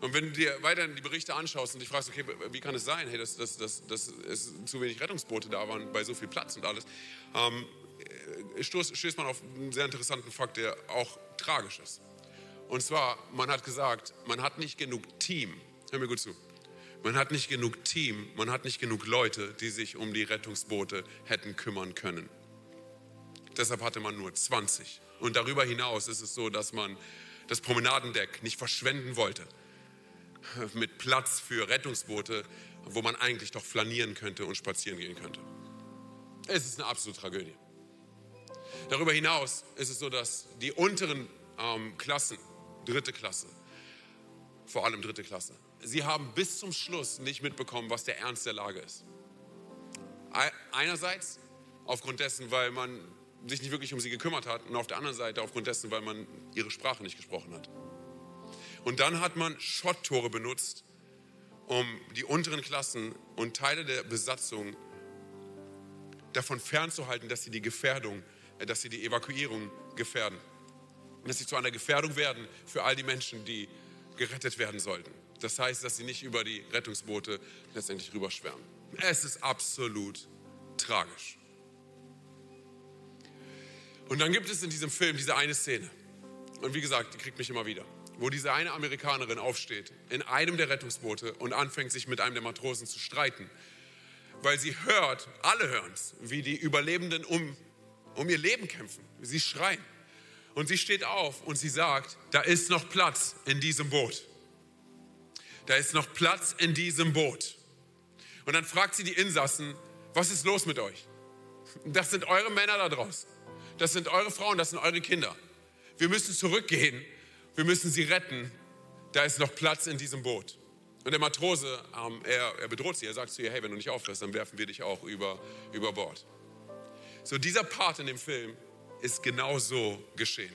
Und wenn du dir weiterhin die Berichte anschaust und dich fragst, okay, wie kann es sein, hey, dass, dass, dass, dass es zu wenig Rettungsboote da waren bei so viel Platz und alles, ähm, stößt, stößt man auf einen sehr interessanten Fakt, der auch tragisch ist. Und zwar, man hat gesagt, man hat nicht genug Team. Hör mir gut zu. Man hat nicht genug Team, man hat nicht genug Leute, die sich um die Rettungsboote hätten kümmern können. Deshalb hatte man nur 20. Und darüber hinaus ist es so, dass man das Promenadendeck nicht verschwenden wollte mit Platz für Rettungsboote, wo man eigentlich doch flanieren könnte und spazieren gehen könnte. Es ist eine absolute Tragödie. Darüber hinaus ist es so, dass die unteren ähm, Klassen, dritte Klasse, vor allem dritte Klasse, sie haben bis zum Schluss nicht mitbekommen, was der Ernst der Lage ist. Einerseits aufgrund dessen, weil man sich nicht wirklich um sie gekümmert hat und auf der anderen Seite aufgrund dessen, weil man ihre Sprache nicht gesprochen hat. Und dann hat man Schotttore benutzt, um die unteren Klassen und Teile der Besatzung davon fernzuhalten, dass sie die Gefährdung, äh, dass sie die Evakuierung gefährden. Dass sie zu einer Gefährdung werden für all die Menschen, die gerettet werden sollten. Das heißt, dass sie nicht über die Rettungsboote letztendlich rüberschwärmen. Es ist absolut tragisch. Und dann gibt es in diesem Film diese eine Szene. Und wie gesagt, die kriegt mich immer wieder wo diese eine Amerikanerin aufsteht in einem der Rettungsboote und anfängt, sich mit einem der Matrosen zu streiten, weil sie hört, alle hören es, wie die Überlebenden um, um ihr Leben kämpfen. Sie schreien. Und sie steht auf und sie sagt, da ist noch Platz in diesem Boot. Da ist noch Platz in diesem Boot. Und dann fragt sie die Insassen, was ist los mit euch? Das sind eure Männer da draußen. Das sind eure Frauen, das sind eure Kinder. Wir müssen zurückgehen wir müssen sie retten, da ist noch Platz in diesem Boot. Und der Matrose, ähm, er, er, bedroht sie, er sagt zu ihr, hey, wenn du nicht aufhörst, dann werfen wir dich auch über, über Bord. So, dieser Part in dem Film ist genau so geschehen.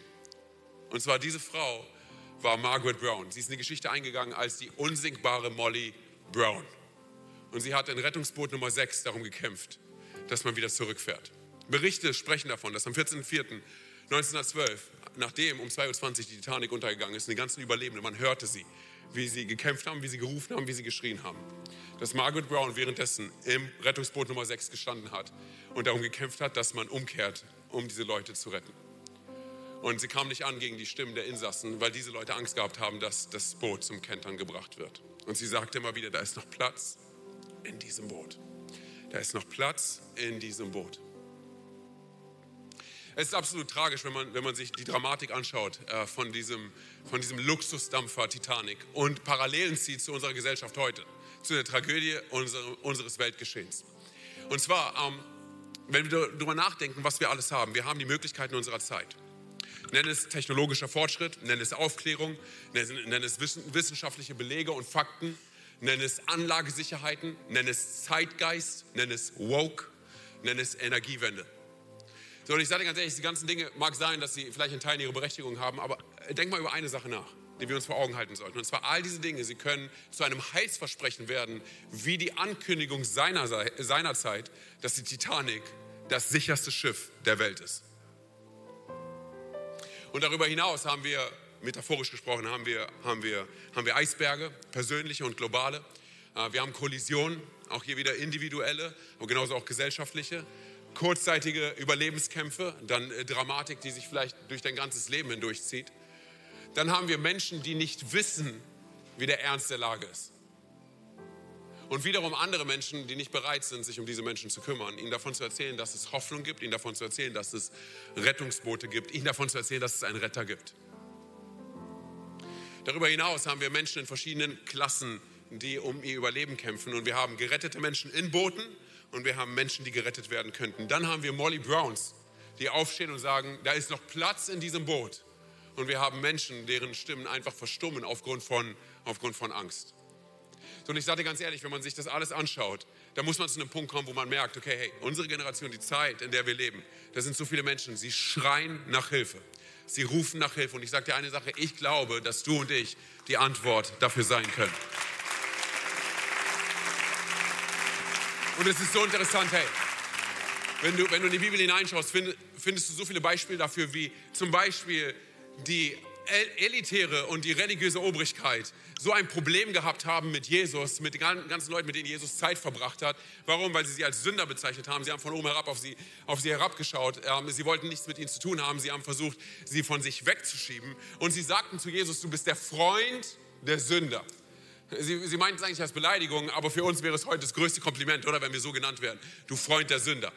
Und zwar diese Frau war Margaret Brown. Sie ist in die Geschichte eingegangen als die unsinkbare Molly Brown. Und sie hat in Rettungsboot Nummer 6 darum gekämpft, dass man wieder zurückfährt. Berichte sprechen davon, dass am 14.04.1912, nachdem um 2.20 Uhr die Titanic untergegangen ist, die ganzen Überlebenden, man hörte sie, wie sie gekämpft haben, wie sie gerufen haben, wie sie geschrien haben. Dass Margaret Brown währenddessen im Rettungsboot Nummer 6 gestanden hat und darum gekämpft hat, dass man umkehrt, um diese Leute zu retten. Und sie kam nicht an gegen die Stimmen der Insassen, weil diese Leute Angst gehabt haben, dass das Boot zum Kentern gebracht wird. Und sie sagte immer wieder, da ist noch Platz in diesem Boot. Da ist noch Platz in diesem Boot. Es ist absolut tragisch, wenn man, wenn man sich die Dramatik anschaut äh, von, diesem, von diesem Luxusdampfer Titanic und Parallelen zieht zu unserer Gesellschaft heute, zu der Tragödie unser, unseres Weltgeschehens. Und zwar, ähm, wenn wir darüber nachdenken, was wir alles haben, wir haben die Möglichkeiten unserer Zeit. Nenn es technologischer Fortschritt, nenn es Aufklärung, nenn es wissenschaftliche Belege und Fakten, nenn es Anlagesicherheiten, nenn es Zeitgeist, nenn es Woke, nenn es Energiewende. So, und ich sage dir ganz ehrlich, die ganzen Dinge mag sein, dass sie vielleicht in Teilen ihre Berechtigung haben, aber denk mal über eine Sache nach, die wir uns vor Augen halten sollten. Und zwar all diese Dinge, sie können zu einem Heilsversprechen werden, wie die Ankündigung seiner, seiner Zeit, dass die Titanic das sicherste Schiff der Welt ist. Und darüber hinaus haben wir, metaphorisch gesprochen, haben wir, haben wir, haben wir Eisberge, persönliche und globale. Äh, wir haben Kollisionen, auch hier wieder individuelle, aber genauso auch gesellschaftliche. Kurzzeitige Überlebenskämpfe, dann äh, Dramatik, die sich vielleicht durch dein ganzes Leben hindurchzieht. Dann haben wir Menschen, die nicht wissen, wie der Ernst der Lage ist. Und wiederum andere Menschen, die nicht bereit sind, sich um diese Menschen zu kümmern, ihnen davon zu erzählen, dass es Hoffnung gibt, ihnen davon zu erzählen, dass es Rettungsboote gibt, ihnen davon zu erzählen, dass es einen Retter gibt. Darüber hinaus haben wir Menschen in verschiedenen Klassen, die um ihr Überleben kämpfen. Und wir haben gerettete Menschen in Booten und wir haben Menschen, die gerettet werden könnten. Dann haben wir Molly Browns, die aufstehen und sagen, da ist noch Platz in diesem Boot. Und wir haben Menschen, deren Stimmen einfach verstummen aufgrund von, aufgrund von Angst. Und ich sage dir ganz ehrlich, wenn man sich das alles anschaut, da muss man zu einem Punkt kommen, wo man merkt, okay, hey, unsere Generation, die Zeit, in der wir leben, da sind so viele Menschen, sie schreien nach Hilfe. Sie rufen nach Hilfe. Und ich sage dir eine Sache, ich glaube, dass du und ich die Antwort dafür sein können. Und es ist so interessant, hey, wenn du, wenn du in die Bibel hineinschaust, find, findest du so viele Beispiele dafür, wie zum Beispiel die elitäre und die religiöse Obrigkeit so ein Problem gehabt haben mit Jesus, mit den ganzen Leuten, mit denen Jesus Zeit verbracht hat. Warum? Weil sie sie als Sünder bezeichnet haben. Sie haben von oben herab auf sie, auf sie herabgeschaut. Ähm, sie wollten nichts mit ihnen zu tun haben. Sie haben versucht, sie von sich wegzuschieben. Und sie sagten zu Jesus, du bist der Freund der Sünder. Sie, sie meinten es eigentlich als Beleidigung, aber für uns wäre es heute das größte Kompliment, oder wenn wir so genannt werden. Du Freund der Sünder.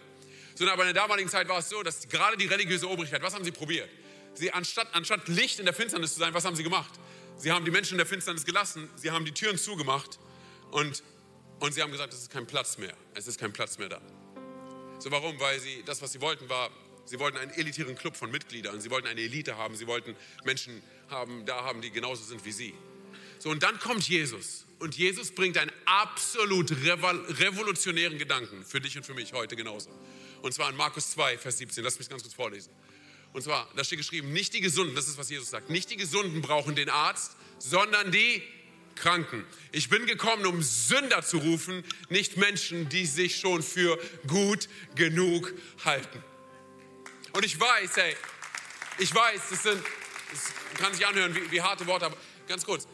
Sondern aber in der damaligen Zeit war es so, dass gerade die religiöse Obrigkeit, was haben sie probiert? Sie, anstatt, anstatt Licht in der Finsternis zu sein, was haben sie gemacht? Sie haben die Menschen in der Finsternis gelassen, sie haben die Türen zugemacht und, und sie haben gesagt, es ist kein Platz mehr. Es ist kein Platz mehr da. So warum? Weil sie, das, was sie wollten, war, sie wollten einen elitären Club von Mitgliedern. Sie wollten eine Elite haben. Sie wollten Menschen haben, da haben, die genauso sind wie sie. So, und dann kommt Jesus. Und Jesus bringt einen absolut revolutionären Gedanken für dich und für mich heute genauso. Und zwar in Markus 2, Vers 17. Lass mich ganz kurz vorlesen. Und zwar, da steht geschrieben, nicht die Gesunden, das ist, was Jesus sagt, nicht die Gesunden brauchen den Arzt, sondern die Kranken. Ich bin gekommen, um Sünder zu rufen, nicht Menschen, die sich schon für gut genug halten. Und ich weiß, hey, ich weiß, das, sind, das kann sich anhören wie, wie harte Worte, aber ganz kurz,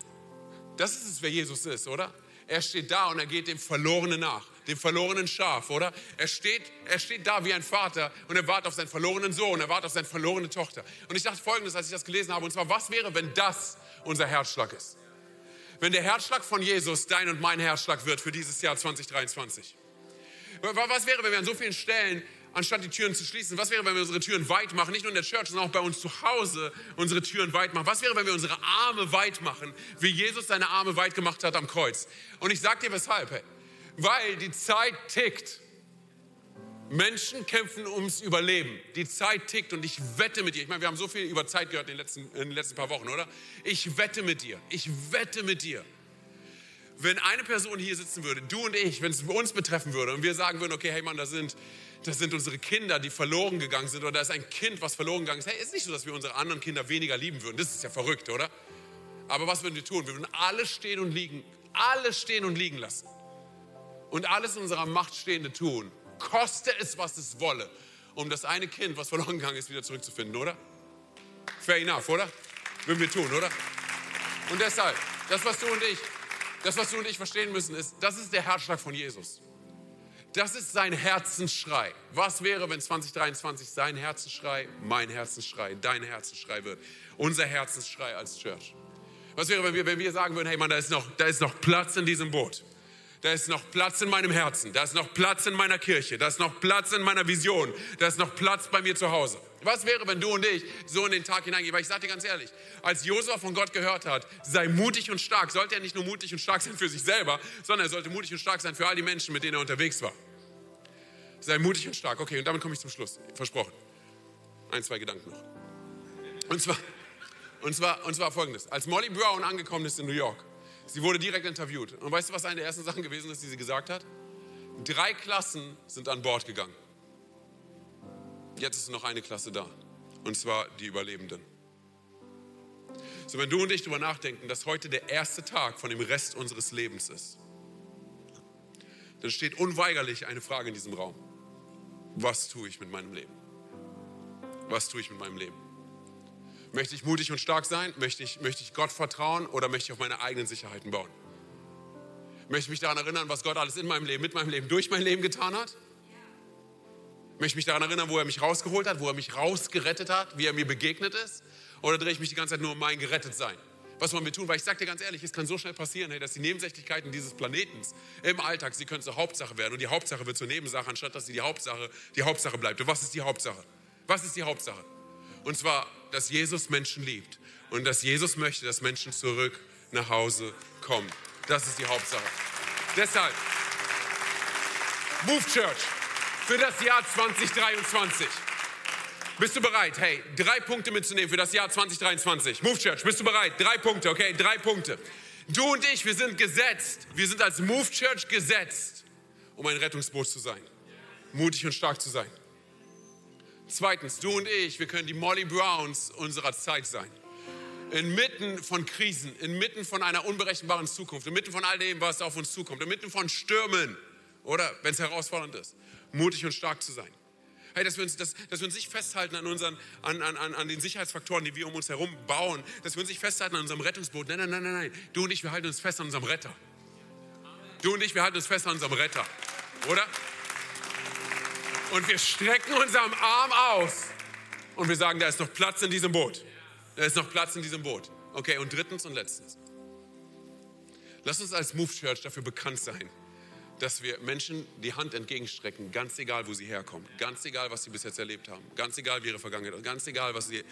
das ist es, wer Jesus ist, oder? Er steht da und er geht dem Verlorenen nach, dem verlorenen Schaf, oder? Er steht, er steht da wie ein Vater und er wartet auf seinen verlorenen Sohn, er wartet auf seine verlorene Tochter. Und ich dachte folgendes, als ich das gelesen habe, und zwar, was wäre, wenn das unser Herzschlag ist? Wenn der Herzschlag von Jesus dein und mein Herzschlag wird für dieses Jahr 2023. Was wäre, wenn wir an so vielen Stellen anstatt die Türen zu schließen? Was wäre, wenn wir unsere Türen weit machen, nicht nur in der Church, sondern auch bei uns zu Hause unsere Türen weit machen? Was wäre, wenn wir unsere Arme weit machen, wie Jesus seine Arme weit gemacht hat am Kreuz? Und ich sage dir weshalb, hey. weil die Zeit tickt. Menschen kämpfen ums Überleben. Die Zeit tickt und ich wette mit dir. Ich meine, wir haben so viel über Zeit gehört in den letzten, in den letzten paar Wochen, oder? Ich wette mit dir. Ich wette mit dir. Wenn eine Person hier sitzen würde, du und ich, wenn es uns betreffen würde und wir sagen würden, okay, hey Mann, da sind das sind unsere Kinder, die verloren gegangen sind. Oder da ist ein Kind, was verloren gegangen ist. Hey, ist nicht so, dass wir unsere anderen Kinder weniger lieben würden. Das ist ja verrückt, oder? Aber was würden wir tun? Wir würden alle stehen und liegen, alle stehen und liegen lassen. und alles in unserer Macht Stehende tun, koste es, was es wolle, um das eine Kind, was verloren gegangen ist, wieder zurückzufinden, oder? Fair enough, oder? Würden wir tun, oder? Und deshalb, das, was du und ich, das, was du und ich verstehen müssen, ist, das ist der Herzschlag von Jesus. Das ist sein Herzensschrei. Was wäre, wenn 2023 sein Herzensschrei, mein Herzensschrei, dein Herzensschrei wird? Unser Herzensschrei als Church. Was wäre, wenn wir, wenn wir sagen würden, hey Mann, da ist, noch, da ist noch Platz in diesem Boot. Da ist noch Platz in meinem Herzen. Da ist noch Platz in meiner Kirche. Da ist noch Platz in meiner Vision. Da ist noch Platz bei mir zu Hause. Was wäre, wenn du und ich so in den Tag hineingehen? Weil ich sage dir ganz ehrlich, als Josua von Gott gehört hat, sei mutig und stark, sollte er nicht nur mutig und stark sein für sich selber, sondern er sollte mutig und stark sein für all die Menschen, mit denen er unterwegs war. Sei mutig und stark. Okay, und damit komme ich zum Schluss. Versprochen. Ein, zwei Gedanken noch. Und zwar, und zwar, und zwar folgendes. Als Molly Brown angekommen ist in New York, sie wurde direkt interviewt. Und weißt du, was eine der ersten Sachen gewesen ist, die sie gesagt hat? Drei Klassen sind an Bord gegangen. Jetzt ist noch eine Klasse da. Und zwar die Überlebenden. So, wenn du und ich darüber nachdenken, dass heute der erste Tag von dem Rest unseres Lebens ist, dann steht unweigerlich eine Frage in diesem Raum. Was tue ich mit meinem Leben? Was tue ich mit meinem Leben? Möchte ich mutig und stark sein? Möchte ich, möchte ich Gott vertrauen oder möchte ich auf meine eigenen Sicherheiten bauen? Möchte ich mich daran erinnern, was Gott alles in meinem Leben, mit meinem Leben, durch mein Leben getan hat? Möchte ich mich daran erinnern, wo er mich rausgeholt hat, wo er mich rausgerettet hat, wie er mir begegnet ist? Oder drehe ich mich die ganze Zeit nur um mein Gerettetsein? Was wollen wir tun? Weil ich sage dir ganz ehrlich, es kann so schnell passieren, hey, dass die Nebensächlichkeiten dieses Planetens im Alltag, sie können zur Hauptsache werden. Und die Hauptsache wird zur Nebensache, anstatt dass sie die Hauptsache, die Hauptsache bleibt. Und was ist die Hauptsache? Was ist die Hauptsache? Und zwar, dass Jesus Menschen liebt und dass Jesus möchte, dass Menschen zurück nach Hause kommen. Das ist die Hauptsache. Deshalb, Move Church für das Jahr 2023. Bist du bereit? Hey, drei Punkte mitzunehmen für das Jahr 2023. Move Church, bist du bereit? Drei Punkte, okay? Drei Punkte. Du und ich, wir sind gesetzt. Wir sind als Move Church gesetzt, um ein Rettungsboot zu sein. Mutig und stark zu sein. Zweitens, du und ich, wir können die Molly Browns unserer Zeit sein. Inmitten von Krisen, inmitten von einer unberechenbaren Zukunft, inmitten von all dem, was auf uns zukommt, inmitten von Stürmen oder wenn es herausfordernd ist, mutig und stark zu sein. Hey, dass wir uns, dass, dass wir uns nicht festhalten an, unseren, an, an, an den Sicherheitsfaktoren, die wir um uns herum bauen, dass wir uns nicht festhalten an unserem Rettungsboot. Nein, nein, nein, nein, nein. Du und ich, wir halten uns fest an unserem Retter. Du und ich, wir halten uns fest an unserem Retter. Oder? Und wir strecken unseren Arm aus und wir sagen, da ist noch Platz in diesem Boot. Da ist noch Platz in diesem Boot. Okay, und drittens und letztens. Lass uns als Move Church dafür bekannt sein, dass wir Menschen die Hand entgegenstrecken, ganz egal, wo sie herkommen, ganz egal, was sie bis jetzt erlebt haben, ganz egal, wie ihre Vergangenheit ist, ganz egal, was sie,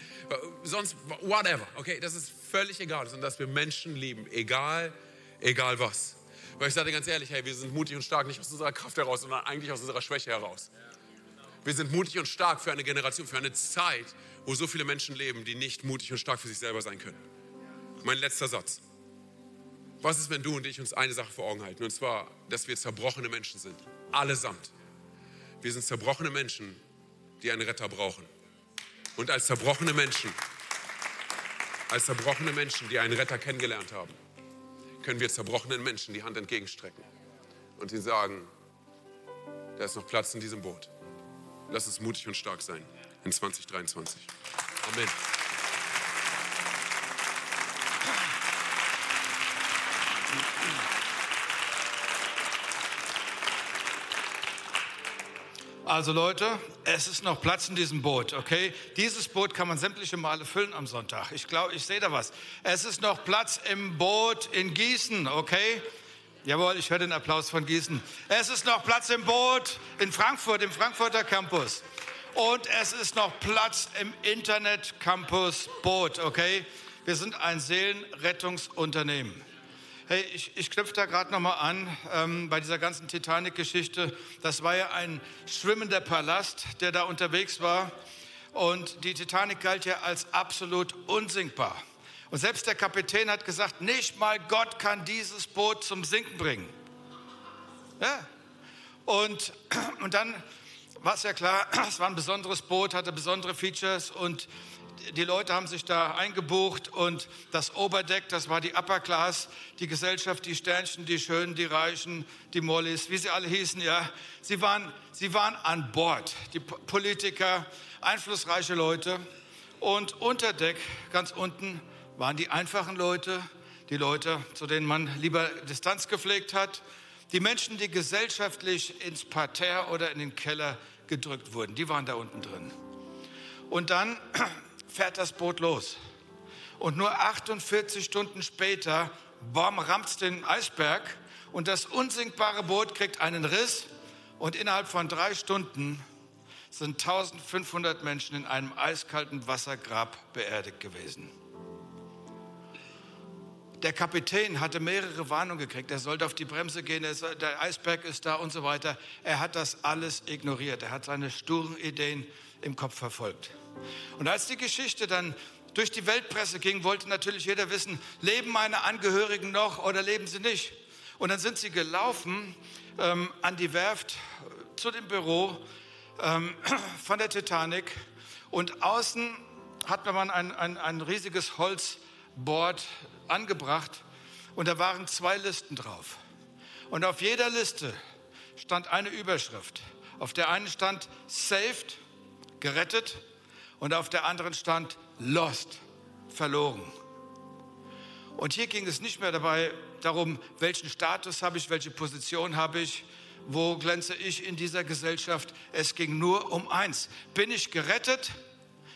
sonst, whatever, okay, das ist völlig egal, sondern dass wir Menschen lieben, egal, egal was. Weil ich sage ganz ehrlich, hey, wir sind mutig und stark nicht aus unserer Kraft heraus, sondern eigentlich aus unserer Schwäche heraus. Wir sind mutig und stark für eine Generation, für eine Zeit, wo so viele Menschen leben, die nicht mutig und stark für sich selber sein können. Mein letzter Satz. Was ist, wenn du und ich uns eine Sache vor Augen halten? Und zwar, dass wir zerbrochene Menschen sind. Allesamt. Wir sind zerbrochene Menschen, die einen Retter brauchen. Und als zerbrochene Menschen, als zerbrochene Menschen, die einen Retter kennengelernt haben, können wir zerbrochenen Menschen die Hand entgegenstrecken und ihnen sagen, da ist noch Platz in diesem Boot. Lass uns mutig und stark sein in 2023. Amen. Also Leute, es ist noch Platz in diesem Boot, okay? Dieses Boot kann man sämtliche Male füllen am Sonntag. Ich glaube, ich sehe da was. Es ist noch Platz im Boot in Gießen, okay? Jawohl, ich höre den Applaus von Gießen. Es ist noch Platz im Boot in Frankfurt, im Frankfurter Campus. Und es ist noch Platz im Internet Campus Boot, okay? Wir sind ein Seelenrettungsunternehmen. Hey, ich, ich knüpfe da gerade nochmal an ähm, bei dieser ganzen Titanic-Geschichte. Das war ja ein schwimmender Palast, der da unterwegs war. Und die Titanic galt ja als absolut unsinkbar. Und selbst der Kapitän hat gesagt, nicht mal Gott kann dieses Boot zum Sinken bringen. Ja. Und, und dann war es ja klar, es war ein besonderes Boot, hatte besondere Features und die Leute haben sich da eingebucht und das Oberdeck, das war die Upper Class, die Gesellschaft, die Sternchen, die Schönen, die Reichen, die Mollys, wie sie alle hießen, ja. Sie waren, sie waren an Bord, die Politiker, einflussreiche Leute. Und unter Deck, ganz unten, waren die einfachen Leute, die Leute, zu denen man lieber Distanz gepflegt hat, die Menschen, die gesellschaftlich ins Parterre oder in den Keller gedrückt wurden, die waren da unten drin. Und dann fährt das Boot los. Und nur 48 Stunden später, bam, rammt den Eisberg und das unsinkbare Boot kriegt einen Riss und innerhalb von drei Stunden sind 1500 Menschen in einem eiskalten Wassergrab beerdigt gewesen. Der Kapitän hatte mehrere Warnungen gekriegt. Er sollte auf die Bremse gehen, der Eisberg ist da und so weiter. Er hat das alles ignoriert. Er hat seine sturen Ideen im Kopf verfolgt. Und als die Geschichte dann durch die Weltpresse ging, wollte natürlich jeder wissen, leben meine Angehörigen noch oder leben sie nicht? Und dann sind sie gelaufen ähm, an die Werft zu dem Büro ähm, von der Titanic und außen hat man ein, ein, ein riesiges Holzboard angebracht und da waren zwei Listen drauf. Und auf jeder Liste stand eine Überschrift. Auf der einen stand Saved, gerettet, und auf der anderen stand Lost, verloren. Und hier ging es nicht mehr dabei darum, welchen Status habe ich, welche Position habe ich, wo glänze ich in dieser Gesellschaft. Es ging nur um eins. Bin ich gerettet?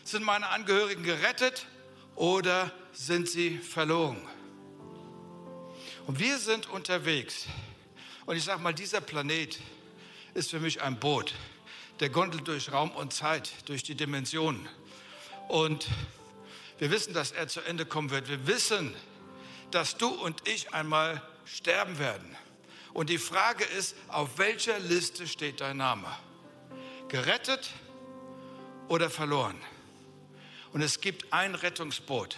Sind meine Angehörigen gerettet oder sind sie verloren? Und wir sind unterwegs. Und ich sage mal, dieser Planet ist für mich ein Boot, der gondelt durch Raum und Zeit, durch die Dimensionen. Und wir wissen, dass er zu Ende kommen wird. Wir wissen, dass du und ich einmal sterben werden. Und die Frage ist, auf welcher Liste steht dein Name? Gerettet oder verloren? Und es gibt ein Rettungsboot.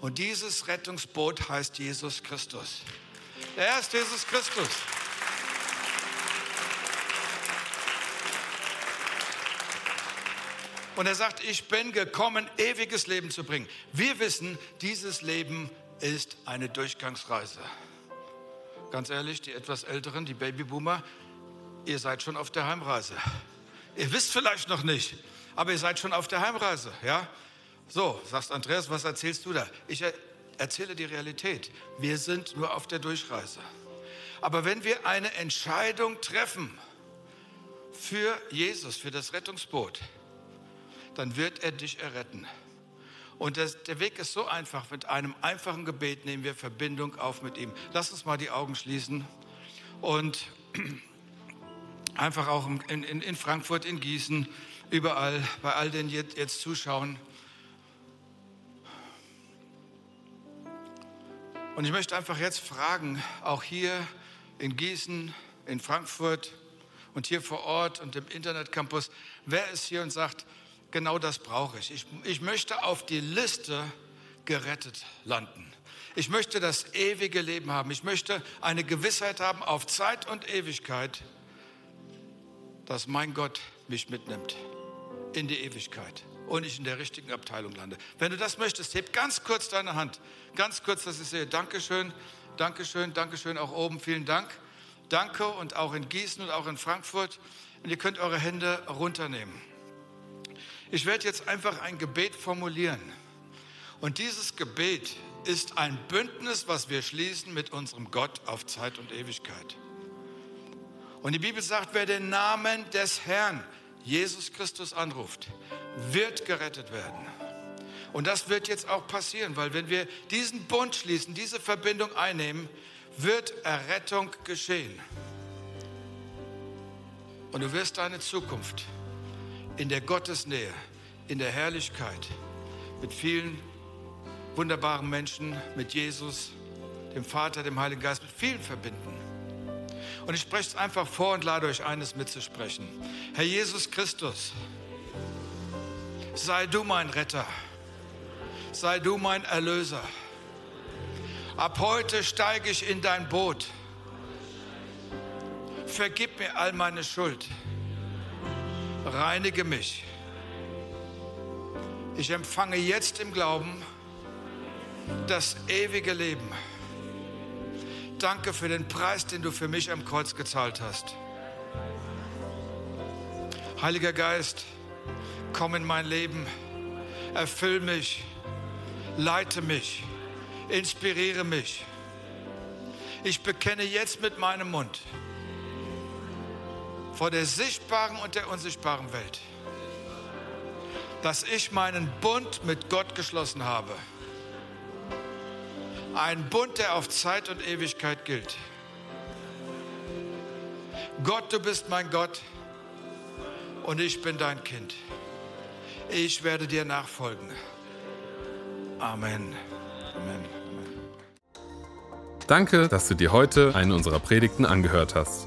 Und dieses Rettungsboot heißt Jesus Christus. Er ist Jesus Christus. Und er sagt, ich bin gekommen, ewiges Leben zu bringen. Wir wissen, dieses Leben ist eine Durchgangsreise. Ganz ehrlich, die etwas Älteren, die Babyboomer, ihr seid schon auf der Heimreise. Ihr wisst vielleicht noch nicht, aber ihr seid schon auf der Heimreise, ja? So, sagst Andreas, was erzählst du da? Ich erzähle die Realität. Wir sind nur auf der Durchreise. Aber wenn wir eine Entscheidung treffen für Jesus, für das Rettungsboot, dann wird er dich erretten. Und das, der Weg ist so einfach. Mit einem einfachen Gebet nehmen wir Verbindung auf mit ihm. Lass uns mal die Augen schließen und einfach auch in, in, in Frankfurt, in Gießen, überall, bei all denen jetzt, jetzt zuschauen. Und ich möchte einfach jetzt fragen, auch hier in Gießen, in Frankfurt und hier vor Ort und im Internetcampus, wer ist hier und sagt, genau das brauche ich. ich. Ich möchte auf die Liste gerettet landen. Ich möchte das ewige Leben haben. Ich möchte eine Gewissheit haben auf Zeit und Ewigkeit, dass mein Gott mich mitnimmt in die Ewigkeit und ich in der richtigen Abteilung lande. Wenn du das möchtest, heb ganz kurz deine Hand. Ganz kurz, dass ich sehe. Dankeschön, Dankeschön, Dankeschön auch oben. Vielen Dank. Danke und auch in Gießen und auch in Frankfurt. Und ihr könnt eure Hände runternehmen. Ich werde jetzt einfach ein Gebet formulieren. Und dieses Gebet ist ein Bündnis, was wir schließen mit unserem Gott auf Zeit und Ewigkeit. Und die Bibel sagt, wer den Namen des Herrn, Jesus Christus, anruft, wird gerettet werden. Und das wird jetzt auch passieren, weil wenn wir diesen Bund schließen, diese Verbindung einnehmen, wird Errettung geschehen. Und du wirst deine Zukunft in der Gottesnähe, in der Herrlichkeit, mit vielen wunderbaren Menschen, mit Jesus, dem Vater, dem Heiligen Geist, mit vielen verbinden. Und ich spreche es einfach vor und lade euch eines mitzusprechen. Herr Jesus Christus, sei du mein Retter, sei du mein Erlöser. Ab heute steige ich in dein Boot. Vergib mir all meine Schuld reinige mich. Ich empfange jetzt im Glauben das ewige Leben. Danke für den Preis, den du für mich am Kreuz gezahlt hast. Heiliger Geist, komm in mein Leben, erfüll mich, leite mich, inspiriere mich. Ich bekenne jetzt mit meinem Mund vor der sichtbaren und der unsichtbaren Welt, dass ich meinen Bund mit Gott geschlossen habe. Ein Bund, der auf Zeit und Ewigkeit gilt. Gott, du bist mein Gott und ich bin dein Kind. Ich werde dir nachfolgen. Amen. Amen. Danke, dass du dir heute eine unserer Predigten angehört hast.